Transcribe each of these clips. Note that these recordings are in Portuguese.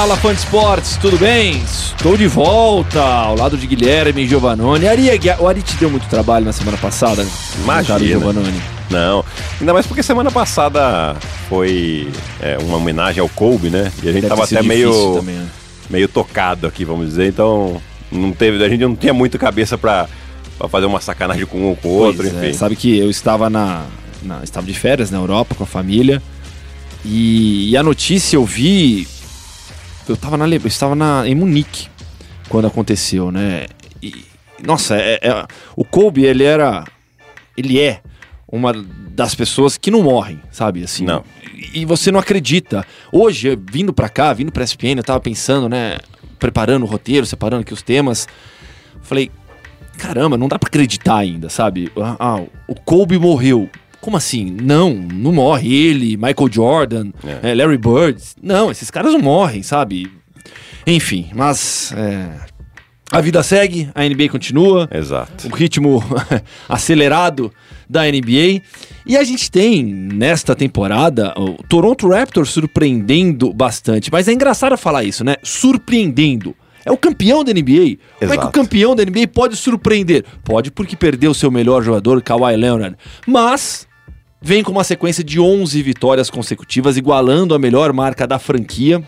Fala, fã de esportes, tudo bem? Estou de volta ao lado de Guilherme e Giovannone. Ari, o Ari te deu muito trabalho na semana passada? Imagina. Giovannone. Não, ainda mais porque semana passada foi é, uma homenagem ao Kobe, né? E a gente Deve tava até meio, também, né? meio tocado aqui, vamos dizer. Então, não teve, a gente não tinha muito cabeça pra, pra fazer uma sacanagem com um ou com o outro, é, enfim. sabe que eu estava na, na- estava de férias na Europa com a família e, e a notícia eu vi eu estava na eu estava na em Munique quando aconteceu, né? E, nossa, é- é- o Kobe ele era ele é uma das pessoas que não morrem, sabe? Assim. Não. E você não acredita. Hoje, vindo pra cá, vindo pra SPN, eu tava pensando, né? Preparando o roteiro, separando aqui os temas. Falei, caramba, não dá pra acreditar ainda, sabe? Ah, ah, o Kobe morreu. Como assim? Não, não morre ele, Michael Jordan, É. eh, Larry Bird. Não, esses caras não morrem, sabe? Enfim, mas é, a vida segue, a NBA continua Exato. o ritmo acelerado da NBA. E a gente tem nesta temporada o Toronto Raptors surpreendendo bastante. Mas é engraçado falar isso, né? Surpreendendo. É o campeão da NBA. Como é que o Exato. campeão da NBA pode surpreender? Pode porque perdeu seu melhor jogador, Kawhi Leonard. Mas vem com uma sequência de 11 vitórias consecutivas, igualando a melhor marca da franquia.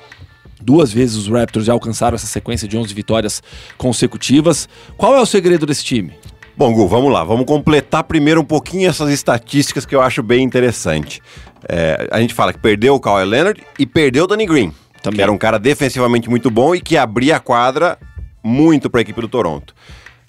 Duas vezes os Raptors já alcançaram essa sequência de 11 vitórias consecutivas. Qual é o segredo desse time? Bom, Gu, vamos lá. Vamos completar primeiro um pouquinho essas estatísticas que eu acho bem interessante. É, a gente fala que perdeu o Kawhi Leonard e perdeu o Danny Green. Também. Que era um cara defensivamente muito bom e que abria a quadra muito para a equipe do Toronto.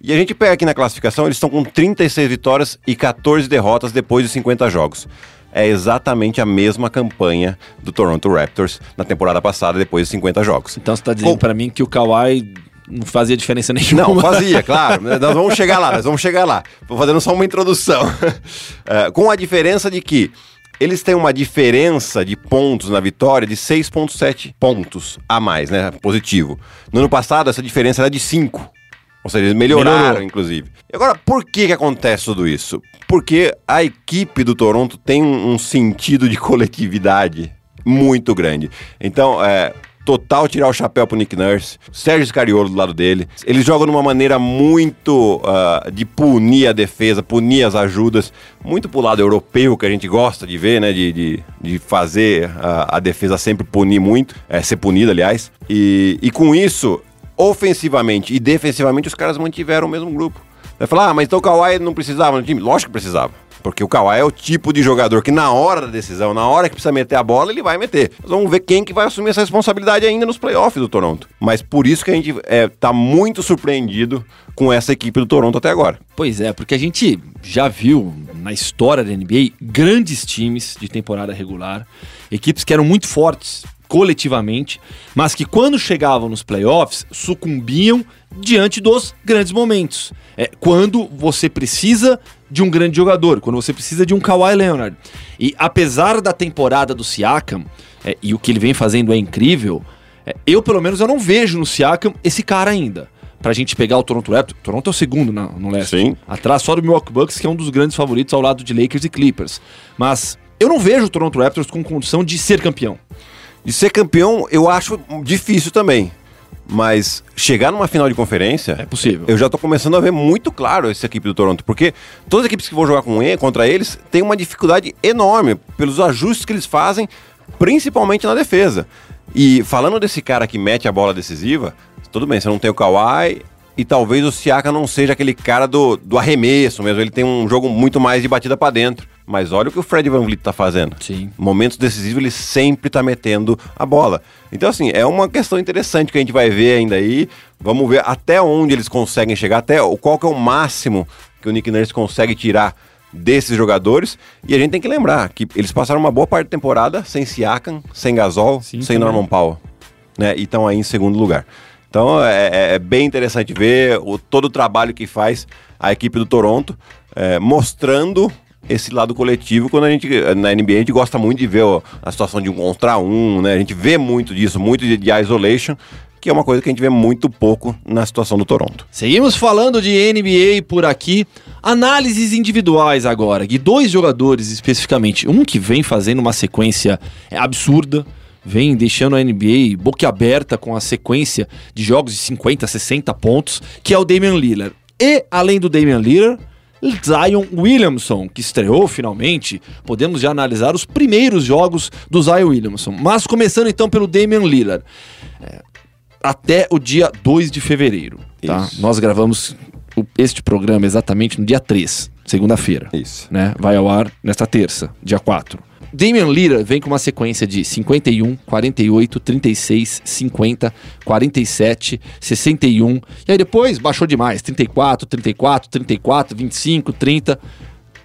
E a gente pega aqui na classificação, eles estão com 36 vitórias e 14 derrotas depois de 50 jogos. É exatamente a mesma campanha do Toronto Raptors na temporada passada, depois de 50 jogos. Então você tá dizendo Com- pra mim que o Kawhi não fazia diferença nenhuma. Não, fazia, claro. Nós vamos chegar lá, nós vamos chegar lá. Vou fazendo só uma introdução. É, com a diferença de que eles têm uma diferença de pontos na vitória de 6,7 pontos a mais, né? Positivo. No ano passado, essa diferença era de 5. Ou seja, eles melhoraram, Melhorou. inclusive. E agora, por que, que acontece tudo isso? Porque a equipe do Toronto tem um, um sentido de coletividade muito grande. Então, é. Total tirar o chapéu pro Nick Nurse, Sérgio Scariolo do lado dele. Eles jogam de uma maneira muito ah, de punir a defesa, punir as ajudas, muito pro lado europeu que a gente gosta de ver, né? De, de, de fazer a, a defesa sempre punir muito, é, ser punida, aliás. E, e com isso, ofensivamente e defensivamente, os caras mantiveram o mesmo grupo. Vai falar, ah, mas então o Kawhi não precisava no time? Lógico que precisava. Porque o Kawhi é o tipo de jogador que na hora da decisão, na hora que precisa meter a bola, ele vai meter. Vamos ver quem que vai assumir essa responsabilidade ainda nos playoffs do Toronto. Mas por isso que a gente é, tá muito surpreendido com essa equipe do Toronto até agora. Pois é, porque a gente já viu na história da NBA grandes times de temporada regular, equipes que eram muito fortes coletivamente, mas que quando chegavam nos playoffs sucumbiam diante dos grandes momentos. É quando você precisa de um grande jogador, quando você precisa de um Kawhi Leonard. E apesar da temporada do Siakam, é, e o que ele vem fazendo é incrível, é, eu pelo menos eu não vejo no Siakam esse cara ainda. Pra gente pegar o Toronto Raptors, Toronto é o segundo na- no leste. Sim. Atrás só do Milwaukee Bucks, que é um dos grandes favoritos ao lado de Lakers e Clippers. Mas eu não vejo o Toronto Raptors com condição de ser campeão. De ser campeão, eu acho difícil também. Mas chegar numa final de conferência. É possível. Eu já tô começando a ver muito claro essa equipe do Toronto. Porque todas as equipes que vão jogar com ele, contra eles têm uma dificuldade enorme pelos ajustes que eles fazem, principalmente na defesa. E falando desse cara que mete a bola decisiva, tudo bem, você não tem o Kawhi. E talvez o Siaka não seja aquele cara do, do arremesso mesmo. Ele tem um jogo muito mais de batida pra dentro. Mas olha o que o Fred Van Vliet tá fazendo. Sim. Momentos decisivos ele sempre tá metendo a bola. Então, assim, é uma questão interessante que a gente vai ver ainda aí. Vamos ver até onde eles conseguem chegar, até o- qual que é o máximo que o Nick Nurse consegue tirar desses jogadores. E a gente tem que lembrar que eles passaram uma boa parte da temporada sem Siakam, sem Gasol, Sim, sem também. Norman Powell. Né? E estão aí em segundo lugar. Então é, é- é bem interessante ver o, todo o trabalho que faz a equipe do Toronto, é, mostrando esse lado coletivo. Quando a gente, na NBA, a gente gosta muito de ver ó, a situação de um contra um, né? A gente vê muito disso, muito de, de isolation, que é uma coisa que a gente vê muito pouco na situação do Toronto. Seguimos falando de NBA por aqui. Análises individuais agora, de dois jogadores especificamente. Um que vem fazendo uma sequência absurda, vem deixando a NBA boquiaberta com a sequência de jogos de 50, 60 pontos, que é o Damian Lillard. E, além do Damian Lillard, Zion Williamson, que estreou finalmente. Podemos já analisar os primeiros jogos do Zion Williamson. Mas começando então pelo Damian Lillard. É, até o dia 2 de fevereiro. Tá? Nós gravamos o, este programa exatamente no dia 3, segunda-feira. Isso. Né? Vai ao ar nesta terça, dia 4. Damian Lillard vem com uma sequência de 51, 48, 36, 50, 47, 61. E aí depois baixou demais, 34, 34, 34, 25, 30.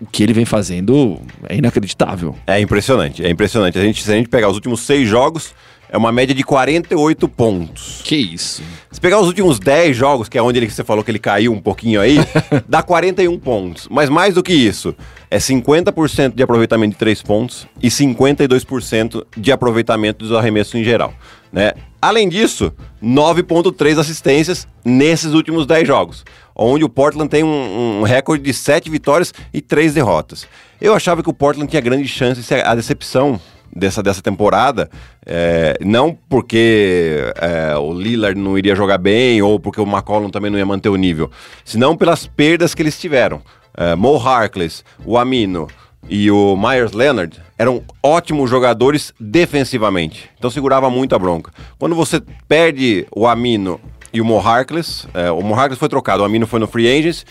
O que ele vem fazendo é inacreditável. É impressionante, é impressionante. A gente, se a gente pegar os últimos seis jogos, é uma média de 48 pontos. Que isso. Se pegar os últimos 10 jogos, que é onde ele, você falou que ele caiu um pouquinho aí, dá 41 pontos. Mas mais do que isso, é 50% de aproveitamento de 3 pontos e 52% de aproveitamento dos arremessos em geral. Né? Além disso, 9,3 assistências nesses últimos 10 jogos, onde o Portland tem um, um, recorde de 7 vitórias e 3 derrotas. Eu achava que o Portland tinha grande chance a decepção dessa, dessa temporada, é, não porque é, o Lillard não iria jogar bem ou porque o McCollum também não ia manter o nível, senão pelas perdas que eles tiveram. É, Mo Harkless, o Amino e o Myers Leonard eram ótimos jogadores defensivamente, então segurava muito a bronca. Quando você perde o Amino e o Mo Harkless, é, o Mo Harkless foi trocado, o Amino foi no Free Agents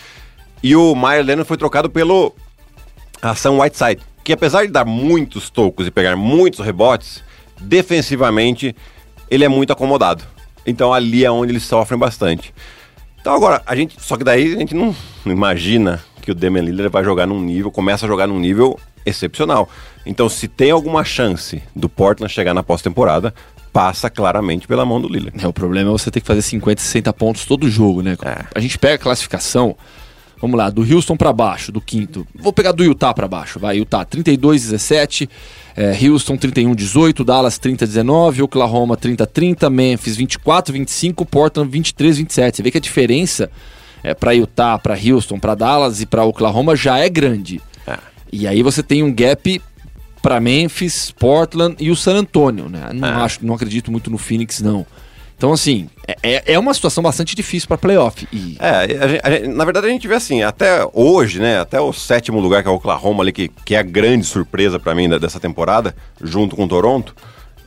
e o Myers Leonard foi trocado pelo Ação Whiteside que apesar de dar muitos tocos e pegar muitos rebotes, defensivamente ele é muito acomodado. Então ali é onde eles sofrem bastante. Então agora, a gente. Só que daí a gente não imagina que o Damian Lillard vai jogar num nível, começa a jogar num nível excepcional. Então, se tem alguma chance do Portland chegar na pós-temporada, passa claramente pela mão do Lillard. É, o problema é você ter que fazer 50, 60 pontos todo jogo, né? É. A gente pega a classificação, Vamos lá, do Houston para baixo, do quinto. Vou pegar do Utah para baixo, vai. Utah 32, 17. É, Houston 31, 18. Dallas 30, 19. Oklahoma 30, 30. Memphis 24, 25. Portland 23, 27. Você vê que a diferença é, para Utah, para Houston, para Dallas e para Oklahoma já é grande. É. E aí você tem um gap para Memphis, Portland e o San Antonio, né? Não, é. acho, não acredito muito no Phoenix, não. Então, assim, é, é, é uma situação bastante difícil para playoff. E... É, a gente, a gente, na verdade a gente vê assim, até hoje, né, até o sétimo lugar, que é o Oklahoma ali, que, que é a grande surpresa para mim dessa temporada, junto com Toronto,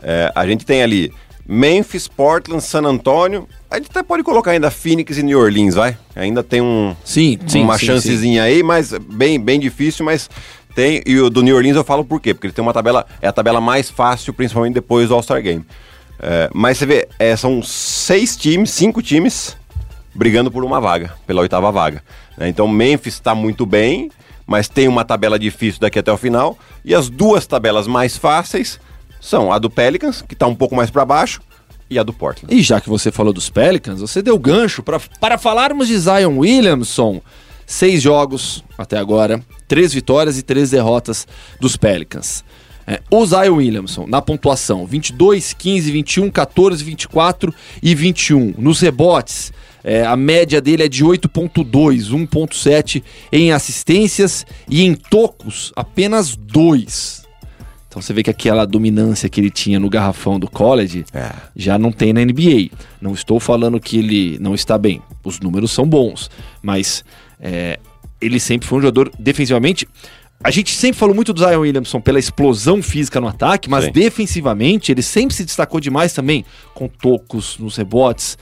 é, a gente tem ali Memphis, Portland, San Antonio, a gente até pode colocar ainda Phoenix e New Orleans, vai? Ainda tem um, sim, sim, uma sim, chancezinha sim. aí, mas bem, bem difícil, mas tem. E o do New Orleans eu falo por quê? Porque ele tem uma tabela, é a tabela mais fácil, principalmente depois do All-Star Game. É, mas você vê, é, são seis times, cinco times brigando por uma vaga, pela oitava vaga. Né? Então Memphis está muito bem, mas tem uma tabela difícil daqui até o final. E as duas tabelas mais fáceis são a do Pelicans, que está um pouco mais para baixo, e a do Portland. E já que você falou dos Pelicans, você deu gancho pra, para falarmos de Zion Williamson. Seis jogos até agora, três vitórias e três derrotas dos Pelicans. É, o Zion Williamson, na pontuação, 22, 15, 21, 14, 24 e 21. Nos rebotes, é, a média dele é de 8.2, 1.7 em assistências e em tocos, apenas 2. Então você vê que aquela dominância que ele tinha no garrafão do college é. já não tem na NBA. Não estou falando que ele não está bem. Os números são bons, mas é, ele sempre foi um jogador defensivamente a gente sempre falou muito do Zion Williamson pela explosão física no ataque, mas Sim. defensivamente ele sempre se destacou demais também, com tocos nos rebotes.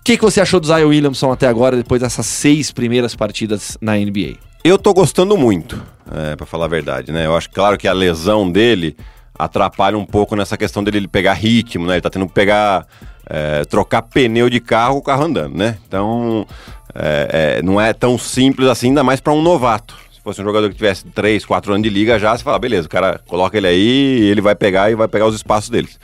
O que, que você achou do Zion Williamson até agora, depois dessas seis primeiras partidas na NBA? Eu tô gostando muito, é, para falar a verdade, né? Eu acho claro que a lesão dele atrapalha um pouco nessa questão dele pegar ritmo, né? Ele tá tendo que pegar. É, trocar pneu de carro, o carro andando, né? Então, é, é, não é tão simples assim, ainda mais para um novato fosse um jogador que tivesse 3, 4 anos de liga já, você fala, beleza, o cara coloca ele aí, ele vai pegar e vai pegar os espaços deles.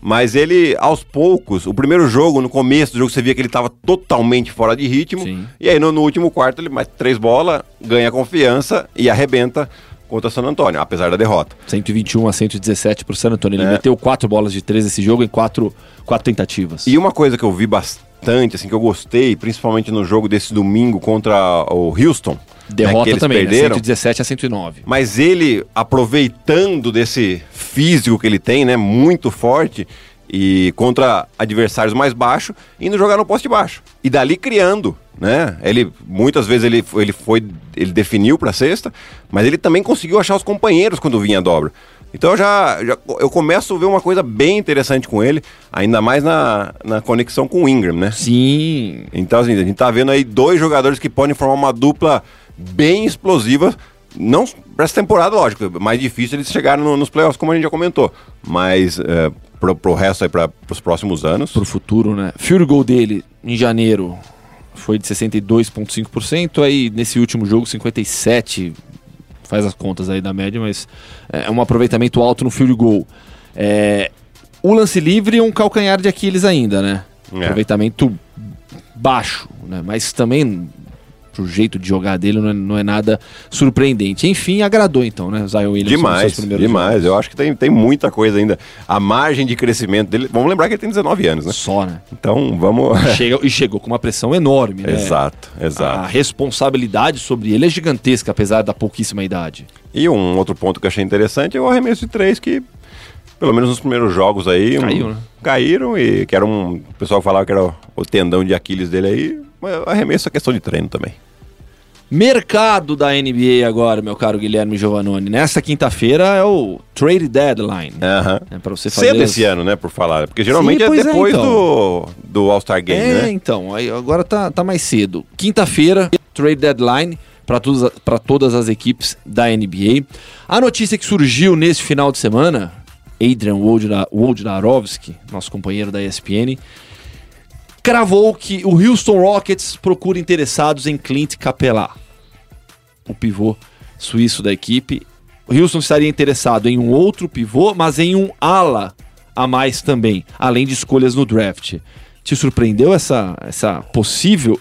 Mas ele, aos poucos, o primeiro jogo, no começo do jogo, você via que ele estava totalmente fora de ritmo. Sim. E aí no, no, último quarto ele mais três bolas, ganha confiança e arrebenta contra o San Antônio, apesar da derrota. 121 a 117 para o San Antônio. Ele é. meteu quatro bolas de três nesse jogo em quatro, quatro tentativas. E uma coisa que eu vi bastante, assim, que eu gostei, principalmente no jogo desse domingo contra o Houston, Derrota né, também, né? perderam, né? 117 a 109. Mas ele, aproveitando desse físico que ele tem, né? Muito forte e contra adversários mais baixos, indo jogar no poste baixo. E dali criando, né? Ele muitas vezes ele, ele foi ele definiu para sexta, mas ele também conseguiu achar os companheiros quando vinha a dobra. Então eu já, já eu começo a ver uma coisa bem interessante com ele, ainda mais na, na conexão com o Ingram, né? Sim. Então assim, a gente tá vendo aí dois jogadores que podem formar uma dupla bem explosiva não para essa temporada, lógico, é mais difícil eles chegarem no, nos playoffs, como a gente já comentou. Mas é, pro, pro resto aí, para os próximos anos. Pro futuro, né? Field goal dele em janeiro foi de 62,5%, aí nesse último jogo 57%, faz as contas aí da média, mas é um aproveitamento alto no field goal. É, o lance livre é um calcanhar de Aquiles ainda, né? É. Aproveitamento baixo, né? Mas também o jeito de jogar dele não é, não é, nada surpreendente. Enfim, agradou então, né? Zion Williams. Demais, demais. Jogos. Eu acho que tem, tem muita coisa ainda. A margem de crescimento dele. Vamos lembrar que ele tem 19 anos, né? Só, né? Então vamos. Chega, e chegou com uma pressão enorme, né? Exato, exato. A responsabilidade sobre ele é gigantesca, apesar da pouquíssima idade. E um outro ponto que eu achei interessante é o arremesso de três que pelo menos nos primeiros jogos aí. Caiu, um, né? Caíram e que era um. O pessoal falava que era o, o tendão de Aquiles dele aí. Mas arremesso é questão de treino também. Mercado da NBA agora, meu caro Guilherme Giovannone. Nessa quinta-feira é o trade deadline. Uhum. É para você fazer Cedo esse ano, né, por falar. Porque geralmente Sim, é, é depois é, então. do, do All-Star Game, é, né? então. Aí agora tá, tá mais cedo. Quinta-feira, trade deadline para todas as equipes da NBA. A notícia que surgiu nesse final de semana, Adrian Wojnarowski, nosso companheiro da ESPN, cravou que o Houston Rockets procura interessados em Clint Capela, o pivô suíço da equipe. O Houston estaria interessado em um outro pivô, mas em um ala a mais também, além de escolhas no draft. Te surpreendeu essa, essa possível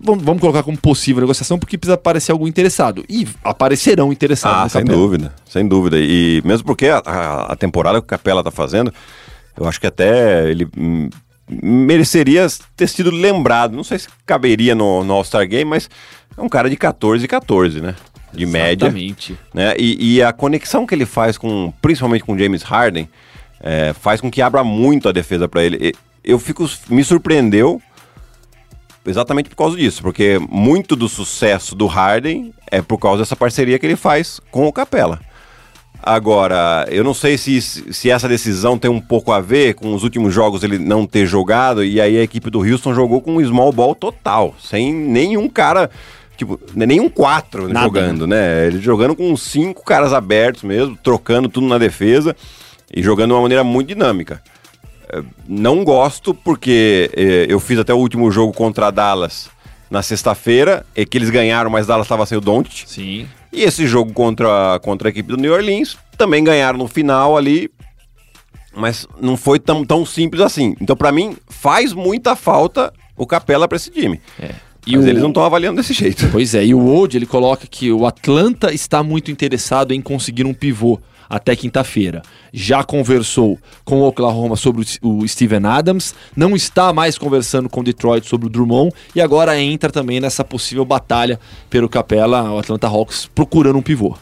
vamos, colocar como possível negociação, porque precisa aparecer algum interessado. E aparecerão interessados. Ah, sem Capela. dúvida, sem dúvida. E mesmo porque a, a, temporada que o Capela tá fazendo, eu acho que até ele hum, mereceria ter sido lembrado. Não sei se caberia no, no All-Star Game, mas é um cara de 14 e 14, né? De Exatamente. média. Né? E, e, a conexão que ele faz com, principalmente com James Harden, é, faz com que abra muito a defesa para ele. Eu fico, me surpreendeu exatamente por causa disso, porque muito do sucesso do Harden é por causa dessa parceria que ele faz com o Capela. Agora, eu não sei se, se essa decisão tem um pouco a ver com os últimos jogos ele não ter jogado, e aí a equipe do Houston jogou com um small ball total, sem nenhum cara, tipo, nenhum quatro Nada. jogando, né? Ele jogando com cinco caras abertos mesmo, trocando tudo na defesa e jogando de uma maneira muito dinâmica. É, não gosto porque é, eu fiz até o último jogo contra a Dallas na sexta-feira, e que eles ganharam, mas Dallas estava sem o Don't. Sim. E esse jogo contra, contra a equipe do New Orleans também ganharam no final ali, mas não foi tão, tão simples assim. Então, para mim, faz muita falta o Capela para esse time. É. E Mas o... eles não estão avaliando desse jeito. Pois é, e o Wold ele coloca que o Atlanta está muito interessado em conseguir um pivô até quinta-feira. Já conversou com o Oklahoma sobre o Steven Adams, não está mais conversando com Detroit sobre o Drummond e agora entra também nessa possível batalha pelo Capela, o Atlanta Hawks procurando um pivô.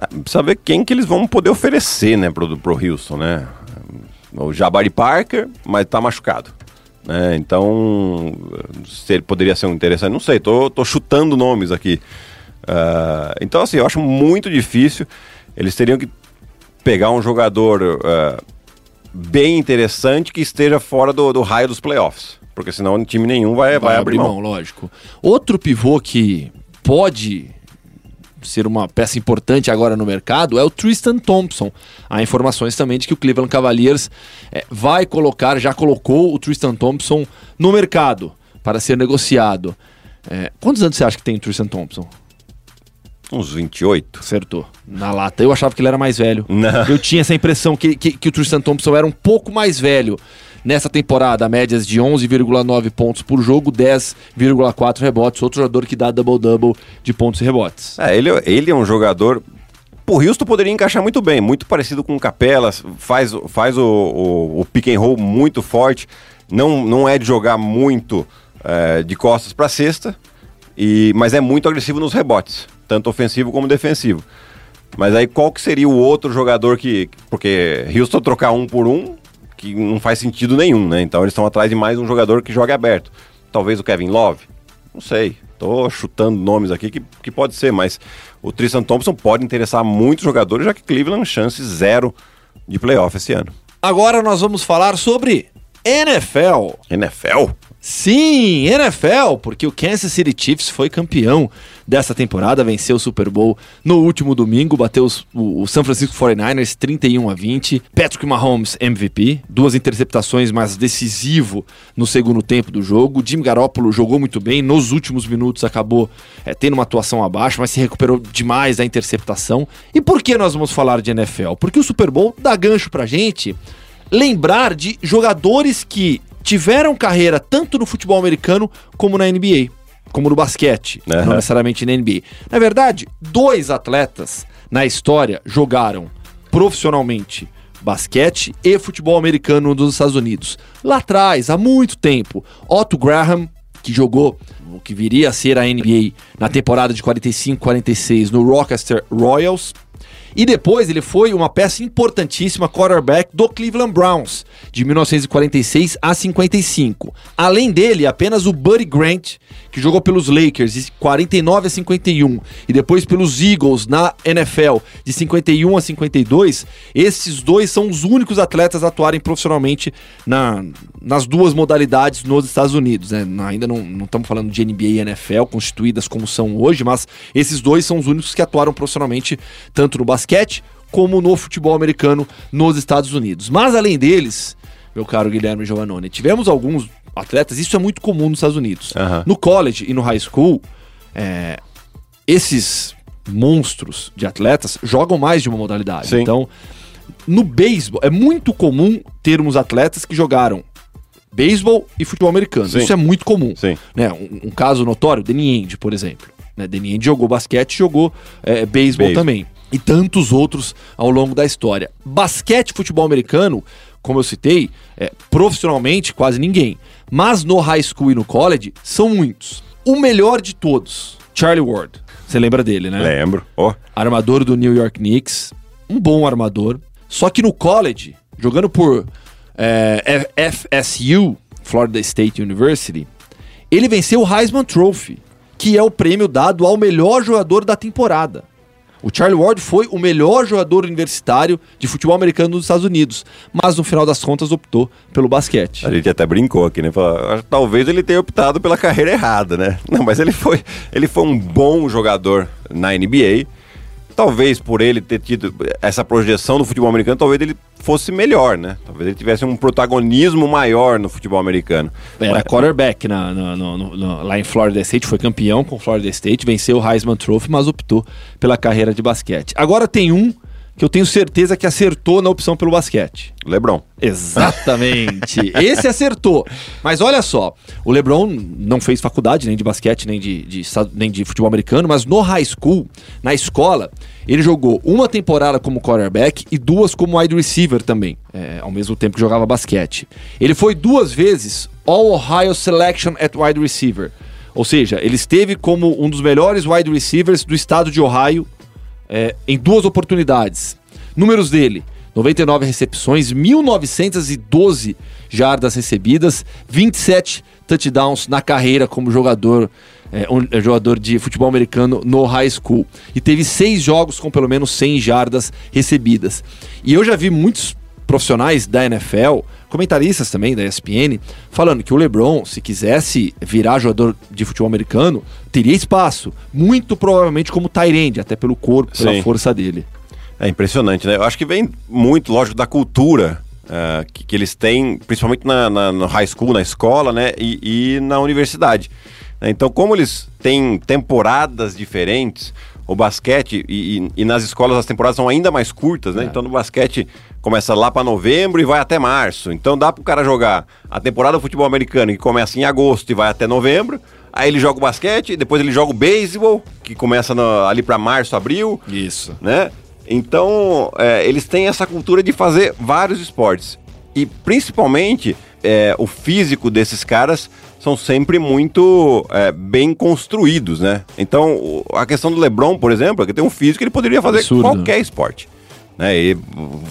É, precisa ver quem que eles vão poder oferecer, né, pro, pro Houston, né? O Jabari Parker, mas tá machucado. Né? Então, se ele poderia ser um interessante, não sei, tô, tô chutando nomes aqui. Uh, então, assim, eu acho muito difícil. Eles teriam que pegar um jogador uh, bem interessante que esteja fora do, do, raio dos playoffs. Porque senão time nenhum vai, vai, vai abrir mão. mão. Lógico. Outro pivô que pode ser uma peça importante agora no mercado é o Tristan Thompson. Há informações também de que o Cleveland Cavaliers é, vai colocar, já colocou o Tristan Thompson no mercado para ser negociado. É, quantos anos você acha que tem o Tristan Thompson? Uns 28. Acertou. Na lata. Eu achava que ele era mais velho. Não. Eu tinha essa impressão que, que, que o Tristan Thompson era um pouco mais velho. Nessa temporada, médias de 11,9 pontos por jogo, 10,4 rebotes. Outro jogador que dá double-double de pontos e rebotes. É, ele, ele é um jogador o Houston poderia encaixar muito bem, muito parecido com o Capela, faz, faz o, o, o, pick and roll muito forte, não, não é de jogar muito é, de costas para cesta, e, mas é muito agressivo nos rebotes tanto ofensivo como defensivo. Mas aí qual que seria o outro jogador que. Porque Houston trocar um por um, que não faz sentido nenhum, né? Então eles estão atrás de mais um jogador que joga aberto. Talvez o Kevin Love? Não sei. Tô chutando nomes aqui que, que pode ser, mas o Tristan Thompson pode interessar muitos jogadores, já que Cleveland chance zero de playoff esse ano. Agora nós vamos falar sobre NFL. NFL? Sim, NFL, porque o Kansas City Chiefs foi campeão dessa temporada, venceu o Super Bowl no último domingo, bateu os, o, o, San Francisco 49ers 31 a 20. Patrick Mahomes MVP, duas interceptações, mas decisivo no segundo tempo do jogo. Jim Garoppolo jogou muito bem, nos últimos minutos acabou é, tendo uma atuação abaixo, mas se recuperou demais da interceptação. E por que nós vamos falar de NFL? Porque o Super Bowl dá gancho pra gente lembrar de jogadores que tiveram carreira tanto no futebol americano como na NBA, como no basquete, uhum. não necessariamente na NBA. Na verdade, dois atletas na história jogaram profissionalmente basquete e futebol americano nos Estados Unidos. Lá atrás, há muito tempo, Otto Graham, que jogou o que viria a ser a NBA na temporada de 45-46 no Rochester Royals, e depois ele foi uma peça importantíssima quarterback do Cleveland Browns, de 1946 a 55. Além dele, apenas o Buddy Grant, que jogou pelos Lakers de 49 a 51 e depois pelos Eagles na NFL de 51 a 52. Esses dois são os únicos atletas a atuarem profissionalmente na, nas duas modalidades nos Estados Unidos. Né? Ainda não, não estamos falando de NBA e NFL constituídas como são hoje, mas esses dois são os únicos que atuaram profissionalmente tanto no basquete como no futebol americano nos Estados Unidos. Mas além deles, meu caro Guilherme Giovannone, tivemos alguns atletas, isso é muito comum nos Estados Unidos. Uhum. No college e no high school, é, esses monstros de atletas jogam mais de uma modalidade. Sim. Então, no beisebol, é muito comum termos atletas que jogaram beisebol e futebol americano. Sim. Isso é muito comum. Sim. Né? Um, um caso notório, Danny Ainge, por exemplo. Né? Danny jogou basquete jogou é, beisebol também. E tantos outros ao longo da história. Basquete e futebol americano, como eu citei, é, profissionalmente quase ninguém. Mas no high school e no college, são muitos. O melhor de todos, Charlie Ward. Você lembra dele, né? Lembro. Oh. Armador do New York Knicks. Um bom armador. Só que no college, jogando por é, FSU, Florida State University, ele venceu o Heisman Trophy, que é o prêmio dado ao melhor jogador da temporada. O Charlie Ward foi o melhor jogador universitário de futebol americano dos Estados Unidos, mas no final das contas optou pelo basquete. A gente até brincou aqui, né? Falou, talvez ele tenha optado pela carreira errada, né? Não, mas ele foi, ele foi um bom jogador na NBA talvez por ele ter tido essa projeção do futebol americano, talvez ele fosse melhor, né? Talvez ele tivesse um protagonismo maior no futebol americano. Era Mas... quarterback na, lá em Florida State, foi campeão com Florida State, venceu o Heisman Trophy, mas optou pela carreira de basquete. Agora tem um que eu tenho certeza que acertou na opção pelo basquete. LeBron. Exatamente. Esse acertou. Mas olha só, o LeBron não fez faculdade nem de basquete, nem de, de, nem de futebol americano, mas no high school, na escola, ele jogou uma temporada como quarterback e duas como wide receiver também, é, ao mesmo tempo que jogava basquete. Ele foi duas vezes All Ohio Selection at wide receiver. Ou seja, ele esteve como um dos melhores wide receivers do estado de Ohio é, em duas oportunidades. Números dele: 99 recepções, 1912 jardas recebidas, 27 touchdowns na carreira como jogador, é, um, é, jogador de futebol americano no high school. E teve seis jogos com pelo menos 100 jardas recebidas. E eu já vi muitos profissionais da NFL, comentaristas também da ESPN, falando que o LeBron, se quisesse virar jogador de futebol americano, teria espaço, muito provavelmente como Tyrande, até pelo corpo, pela Sim. força dele. É impressionante, né? Eu acho que vem muito, lógico, da cultura uh, que, que, eles têm, principalmente na, na, no high school, na escola, né? E, e na universidade. Então, como eles têm temporadas diferentes, o basquete, e, e, e, nas escolas as temporadas são ainda mais curtas, né? É. Então no basquete começa lá para novembro e vai até março. Então dá pro cara jogar a temporada do futebol americano que começa em agosto e vai até novembro. Aí ele joga o basquete, depois ele joga o beisebol, que começa no, ali para março, abril. Isso. Né? Então, é, eles têm essa cultura de fazer vários esportes. E principalmente, é, o físico desses caras são sempre muito é, bem construídos, né? Então, o- a questão do LeBron, por exemplo, é que tem um físico que ele poderia fazer Absurdo. qualquer esporte. Né? E,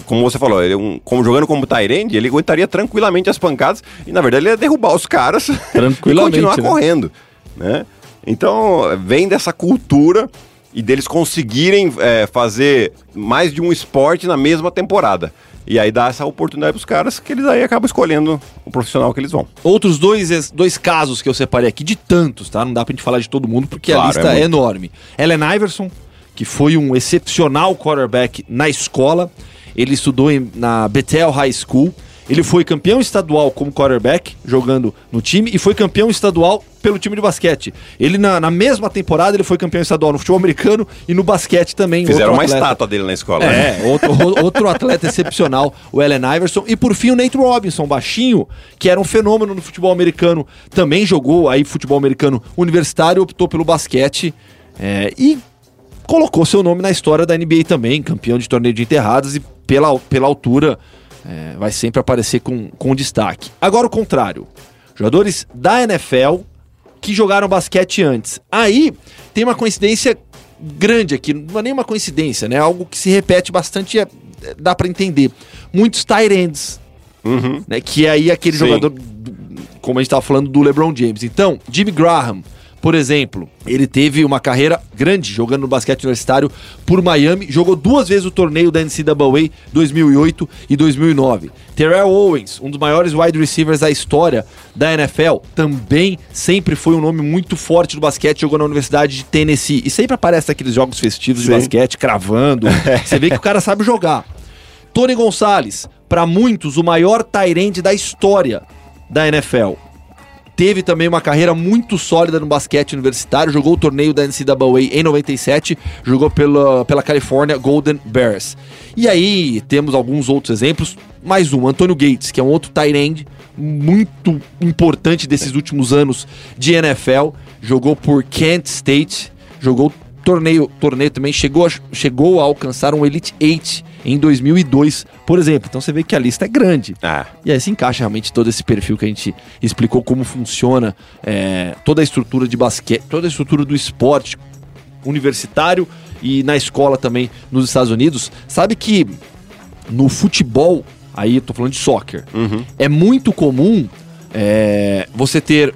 como você falou, ele é um- como jogando como Tyrande, ele aguentaria tranquilamente as pancadas e, na verdade, ele ia derrubar os caras Tranquilamente, e continuar né? correndo. Né? Então, vem dessa cultura e deles conseguirem é, fazer mais de um esporte na mesma temporada. E aí dá essa oportunidade pros caras que eles aí acabam escolhendo o profissional que eles vão. Outros dois, dois casos que eu separei aqui, de tantos, tá? Não dá pra gente falar de todo mundo, porque a Claro, lista é é, enorme. Ellen Iverson, que foi um excepcional quarterback na escola. Ele estudou em- na Bethel High School. Ele foi campeão estadual como quarterback, jogando no time, e foi campeão estadual pelo time de basquete. Ele, na, na mesma temporada, ele foi campeão estadual no futebol americano e no basquete também. Fizeram outro uma atleta. estátua dele na escola. né? É, outro, o- outro atleta excepcional, o Allen Iverson. E por fim o Nate Robinson, baixinho, que era um fenômeno no futebol americano. Também jogou aí futebol americano universitário, optou pelo basquete. é, e colocou seu nome na história da NBA também, campeão de torneio de enterradas e pela, pela altura é, vai sempre aparecer com, com destaque. Agora o contrário. Jogadores da NFL que jogaram basquete antes. Aí tem uma coincidência grande aqui, não é nem uma coincidência, né? Algo que se repete bastante, é, é, dá pra entender. Muitos tight ends, Uhum. né? Que é aí aquele Sim. jogador, do- como a gente tava falando do LeBron James. Então, Jimmy Graham, por exemplo, ele teve uma carreira grande jogando no basquete universitário por Miami, jogou duas vezes o torneio da NCAA 2008 e 2009. Terrell Owens, um dos maiores wide receivers da história da NFL, também sempre foi um nome muito forte do basquete, jogou na Universidade de Tennessee e sempre aparece naqueles jogos festivos de Sim. basquete, cravando. Você vê que o cara sabe jogar. Tony Gonçalves, para muitos, o maior Tyrande da história da NFL. Teve também uma carreira muito sólida no basquete universitário, jogou o torneio da NCAA em 97, jogou pela, pela California Golden Bears. E aí temos alguns outros exemplos, mais um, Antônio Gates, que é um outro tight end muito importante desses últimos anos de NFL, jogou por Kent State, jogou torneio, torneio também, chegou a, chegou a alcançar um Elite 8 em 2002, por exemplo. Então você vê que a lista é grande. Ah, E aí se encaixa realmente todo esse perfil que a gente explicou como funciona é, toda a estrutura de basquete, toda a estrutura do esporte universitário e na escola também nos Estados Unidos. Sabe que no futebol, aí eu tô falando de soccer, uhum. é muito comum é, você ter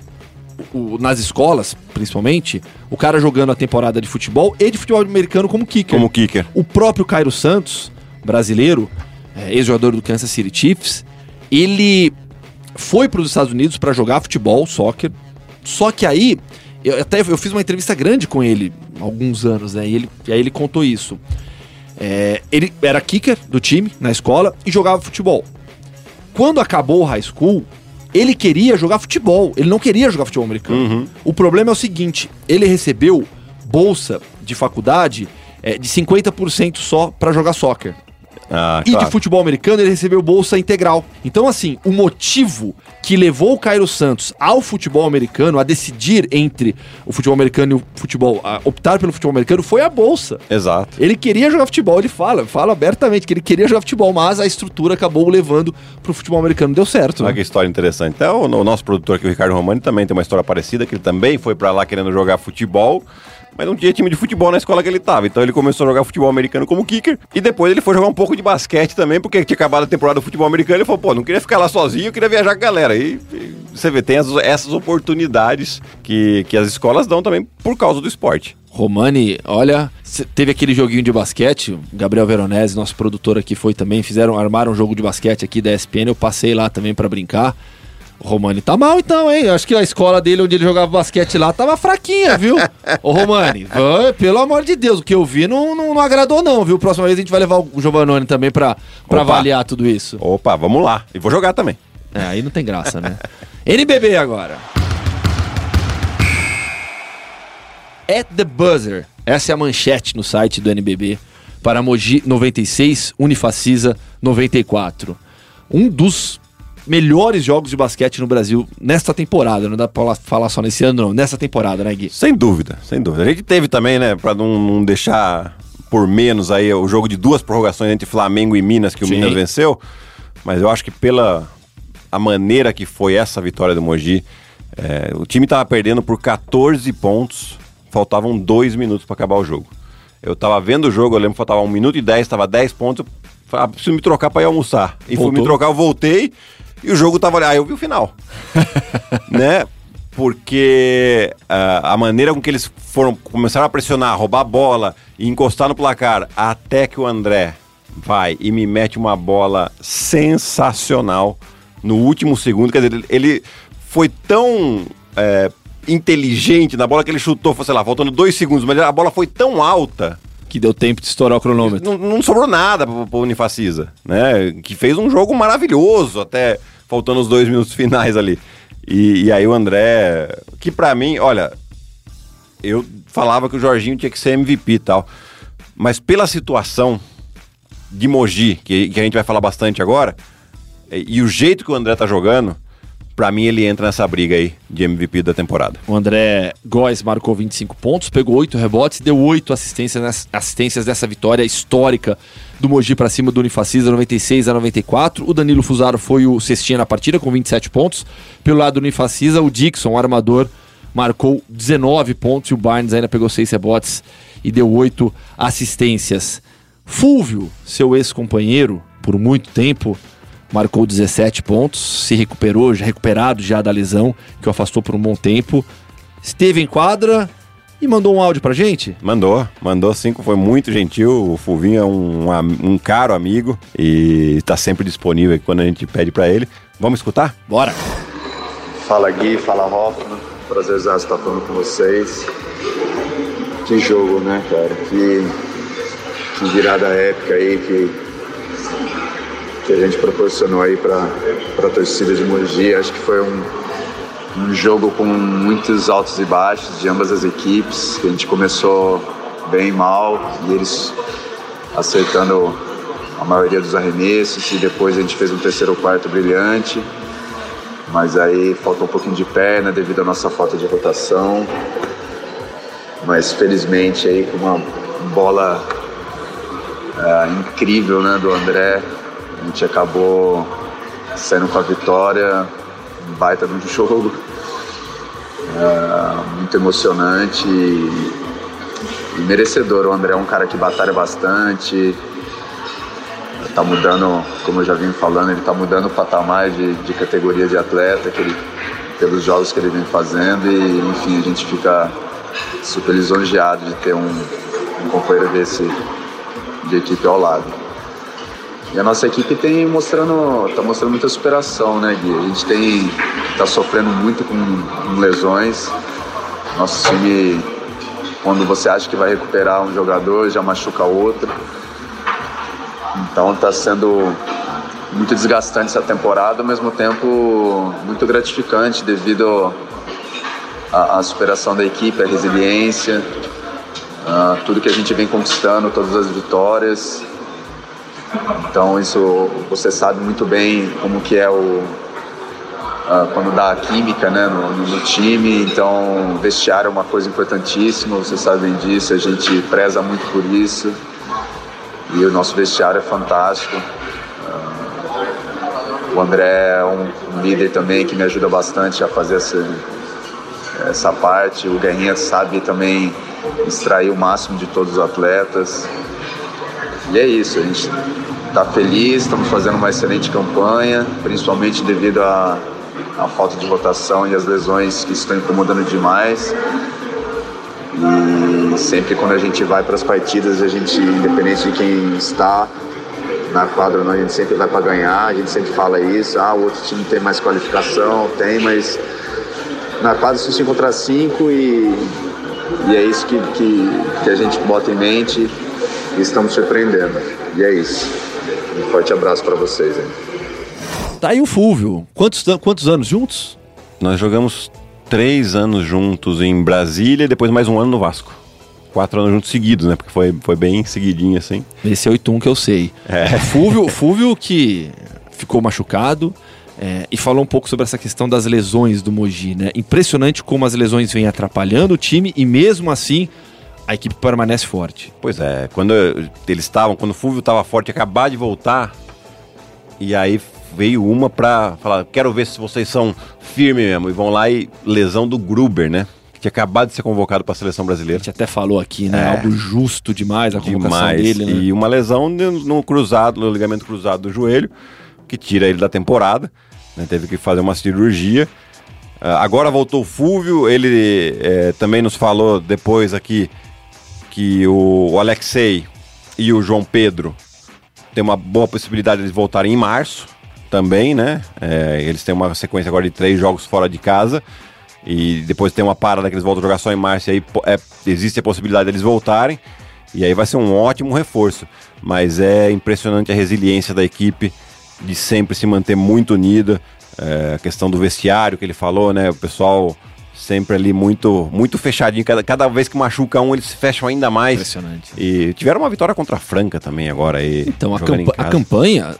o- nas escolas, principalmente, o cara jogando a temporada de futebol e de futebol americano como kicker. como kicker. O próprio Cairo Santos, brasileiro, é, ex-jogador do Kansas City Chiefs, ele foi para os Estados Unidos para jogar futebol, soccer. Só que aí, eu até eu fiz uma entrevista grande com ele há alguns anos, né? E, ele, e aí ele contou isso. É, ele era kicker do time na escola e jogava futebol. Quando acabou o high school, ele queria jogar futebol. Ele não queria jogar futebol americano. Uhum. O problema é o seguinte: ele recebeu bolsa de faculdade é, de 50% só para jogar soccer. Ah, E claro. de futebol americano ele recebeu bolsa integral. Então, assim, o motivo que levou o Cairo Santos ao futebol americano, a decidir entre o futebol americano e o futebol, a optar pelo futebol americano, foi a bolsa. Exato. Ele queria jogar futebol, ele fala, fala abertamente que ele queria jogar futebol, mas a estrutura acabou o levando pro futebol americano. Deu certo. Olha Né? que história interessante. Então, o nosso produtor aqui, o Ricardo Romani, também tem uma história parecida, que ele também foi pra lá querendo jogar futebol, mas não tinha time de futebol na escola que ele tava. Então ele começou a jogar futebol americano como kicker, e depois ele foi jogar um pouco de basquete também, porque tinha acabado a temporada do futebol americano, ele falou, pô, não queria ficar lá sozinho, eu queria viajar com a galera. E, e você vê, tem as- essas oportunidades que, que as escolas dão também por causa do esporte. Romani, olha, teve aquele joguinho de basquete, Gabriel Veronese, nosso produtor aqui foi também, fizeram, armaram um jogo de basquete aqui da ESPN, eu passei lá também pra brincar. O Romani tá mal então, hein? Acho que a escola dele onde ele jogava basquete lá tava fraquinha, viu? Ô Romani, vai, pelo amor de Deus, o que eu vi não, não, não agradou não, viu? Próxima vez a gente vai levar o Giovanoni também pra, pra Opa. avaliar tudo isso. Opa, vamos lá. E vou jogar também. É, aí não tem graça, né? NBB agora. At the buzzer. Essa é a manchete no site do NBB para Mogi 96, Unifacisa 94. Um dos melhores jogos de basquete no Brasil nesta temporada. Não dá pra falar só nesse ano, não. Nessa temporada, né, Gui? Sem dúvida, sem dúvida. A gente teve também, né, pra não, não deixar por menos aí o jogo de duas prorrogações entre Flamengo e Minas, que o Sim. Minas venceu. Mas eu acho que pela a maneira que foi essa vitória do Mogi, É, o time tava perdendo por 14 pontos, faltavam dois minutos para acabar o jogo. Eu tava vendo o jogo, eu lembro que faltava 1 minuto e 10, tava 10 pontos. Eu falei, ah, preciso me trocar para ir almoçar. E Voltou. fui me trocar, eu voltei e o jogo tava ali. Aí eu vi o final. né? Porque ah, a maneira com que eles foram começaram a pressionar, roubar a bola e encostar no placar, até que o André vai e me mete uma bola sensacional no último segundo. Quer dizer, ele- ele foi tão é, inteligente na bola que ele chutou, sei lá, faltando dois segundos, mas a bola foi tão alta Que deu tempo de estourar o cronômetro. não, não sobrou nada pro, pro Unifacisa, né? Que fez um jogo maravilhoso, até faltando os dois minutos finais ali. E, e aí o André, que pra mim, olha, eu falava que o Jorginho tinha que ser MVP e tal, mas pela situação de Mogi, que, que a gente vai falar bastante agora, e, e o jeito que o André tá jogando, pra mim ele entra nessa briga aí de MVP da temporada. O André Góes marcou 25 pontos, pegou 8 rebotes deu 8 assistências, assistências dessa vitória histórica do Mogi para cima do Unifacisa, 96 a 94. O Danilo Fusaro foi o cestinha na partida com 27 pontos. Pelo lado do Unifacisa, o Dixon, o armador, marcou 19 pontos e o Barnes ainda pegou 6 rebotes e deu 8 assistências. Fulvio, seu ex-companheiro, por muito tempo, marcou 17 pontos, se recuperou, já recuperado já da lesão, que o afastou por um bom tempo. Esteve em quadra e mandou um áudio pra gente. Mandou, mandou cinco, foi muito gentil. O Fulvinho é um, um caro amigo e está sempre disponível quando a gente pede para ele. Vamos escutar? Bora! Fala Gui, fala Hoffman, prazerzaço estar falando com vocês. Que jogo, né, cara? Que, que virada épica aí que, que a gente proporcionou aí para a torcida de Mogi. Acho que foi um, um jogo com muitos altos e baixos de ambas as equipes. A gente começou bem mal e eles acertando a maioria dos arremessos e depois a gente fez um terceiro quarto brilhante mas aí faltou um pouquinho de perna devido à nossa falta de rotação. Mas felizmente aí com uma bola ah, incrível né, do André, a gente acabou saindo com a vitória, um baita um jogo, ah, muito emocionante e, e merecedor. O André é um cara que batalha bastante, tá mudando, como eu já vim falando, ele tá mudando o patamar de, de categoria de atleta que ele, pelos jogos que ele vem fazendo e enfim a gente fica super lisonjeado de ter um, um companheiro desse de equipe ao lado. E a nossa equipe tem mostrando, tá mostrando muita superação, né, Gui? A gente tem tá sofrendo muito com, com lesões. Nosso time, quando você acha que vai recuperar um jogador, já machuca outro. Então está sendo muito desgastante essa temporada, ao mesmo tempo muito gratificante devido à, superação da equipe, à resiliência, a tudo que a gente vem conquistando, todas as vitórias. Então isso você sabe muito bem como que é o ah, quando dá a química né, no, no- time, então vestiário é uma coisa importantíssima, vocês sabem disso, a gente preza muito por isso e o nosso vestiário é fantástico. Ah, o André é um, um líder também que me ajuda bastante a fazer essa, essa parte. O Guerrinha sabe também extrair o máximo de todos os atletas. E é isso, a gente está feliz, estamos fazendo uma excelente campanha, principalmente devido à, à falta de rotação e às lesões que estão incomodando demais. E sempre quando a gente vai para as partidas, a gente, independente de quem está na quadra não, a gente sempre vai para ganhar, a gente sempre fala isso, ah, o outro time tem mais qualificação, tem, mas na quadra são 5 contra 5 e, e é isso que, que, que a gente bota em mente e estamos surpreendendo. E é isso. Um forte abraço para vocês. Hein? Tá aí o Fulvio. Quantos, quantos anos juntos? Nós jogamos três anos juntos em Brasília e depois mais um ano no Vasco. Quatro anos juntos seguidos, né? Porque foi, foi bem seguidinho assim. Esse é o Itum que eu sei. É. O Fulvio, Fulvio que ficou machucado é, e falou um pouco sobre essa questão das lesões do Mogi, né? Impressionante como as lesões vêm atrapalhando o time e mesmo assim a equipe permanece forte. Pois é, quando eles estavam, quando o Fulvio estava forte, acabar de voltar, e aí veio uma pra falar, quero ver se vocês são firmes mesmo. E vão lá e lesão do Gruber, né? Que tinha acabado de ser convocado seleção A brasileira. gente até falou aqui, né? É. Algo justo demais a convocação Demais. dele, né? E uma lesão no, cruzado, no ligamento cruzado do joelho, que tira ele da temporada. né? Teve que fazer uma cirurgia. Ah, agora voltou o Fúvio, ele eh, também nos falou depois aqui que o, Alexei e o João Pedro tem uma boa possibilidade de voltarem em março também, né? É, eles têm uma sequência agora de três jogos fora de casa e depois tem uma parada que eles voltam a jogar só em março e aí é, existe a possibilidade deles voltarem e aí vai ser um ótimo reforço. Mas é impressionante a resiliência da equipe de sempre se manter muito unida. É, a questão do vestiário que ele falou, né? O pessoal sempre ali muito, muito fechadinho. Cada, cada vez que machuca um, eles se fecham ainda mais. Impressionante. E tiveram uma vitória contra a Franca também agora. E Então, a, campa- a campanha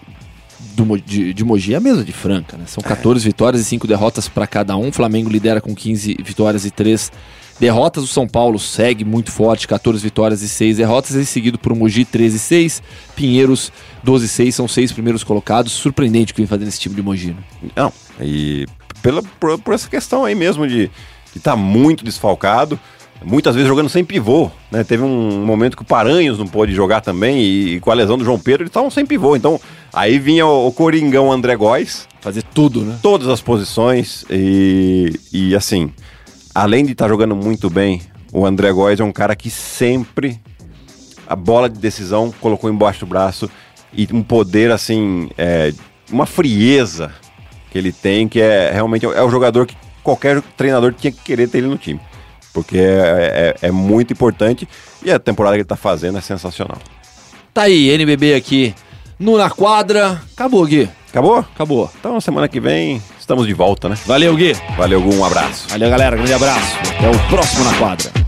do de, de Mogi é a mesma de Franca, né? São 14 vitórias e 5 derrotas para cada um. O Flamengo lidera com 15 vitórias e 3 derrotas. O São Paulo segue muito forte, 14 vitórias e 6 derrotas. E seguido por Mogi, 13 e 6. Pinheiros, 12 e 6. São seis primeiros colocados. Surpreendente o que vem fazendo esse time de Mogi, né? Não, e pela, por, por essa questão aí mesmo de estar tá muito desfalcado, muitas vezes jogando sem pivô, né? Teve um momento que o Paranhos não pôde jogar também e, e com a lesão do João Pedro eles estavam sem pivô. Então aí vinha o, o Coringão André Góes, Fazer tudo, né? todas as posições e, e assim, além de estar jogando muito bem, o André Góes é um cara que sempre a bola de decisão colocou embaixo do braço e um poder assim, é, uma frieza que ele tem que é realmente é o jogador que qualquer treinador tinha que querer ter ele no time. Porque é, é- é muito importante e a temporada que ele tá fazendo é sensacional. Tá aí, NBB aqui no Na Quadra. Acabou, Gui. Acabou? Acabou. Então semana que vem estamos de volta, né? Valeu, Gui. Valeu, um abraço. Valeu, galera. Grande abraço. Até o próximo Na Quadra.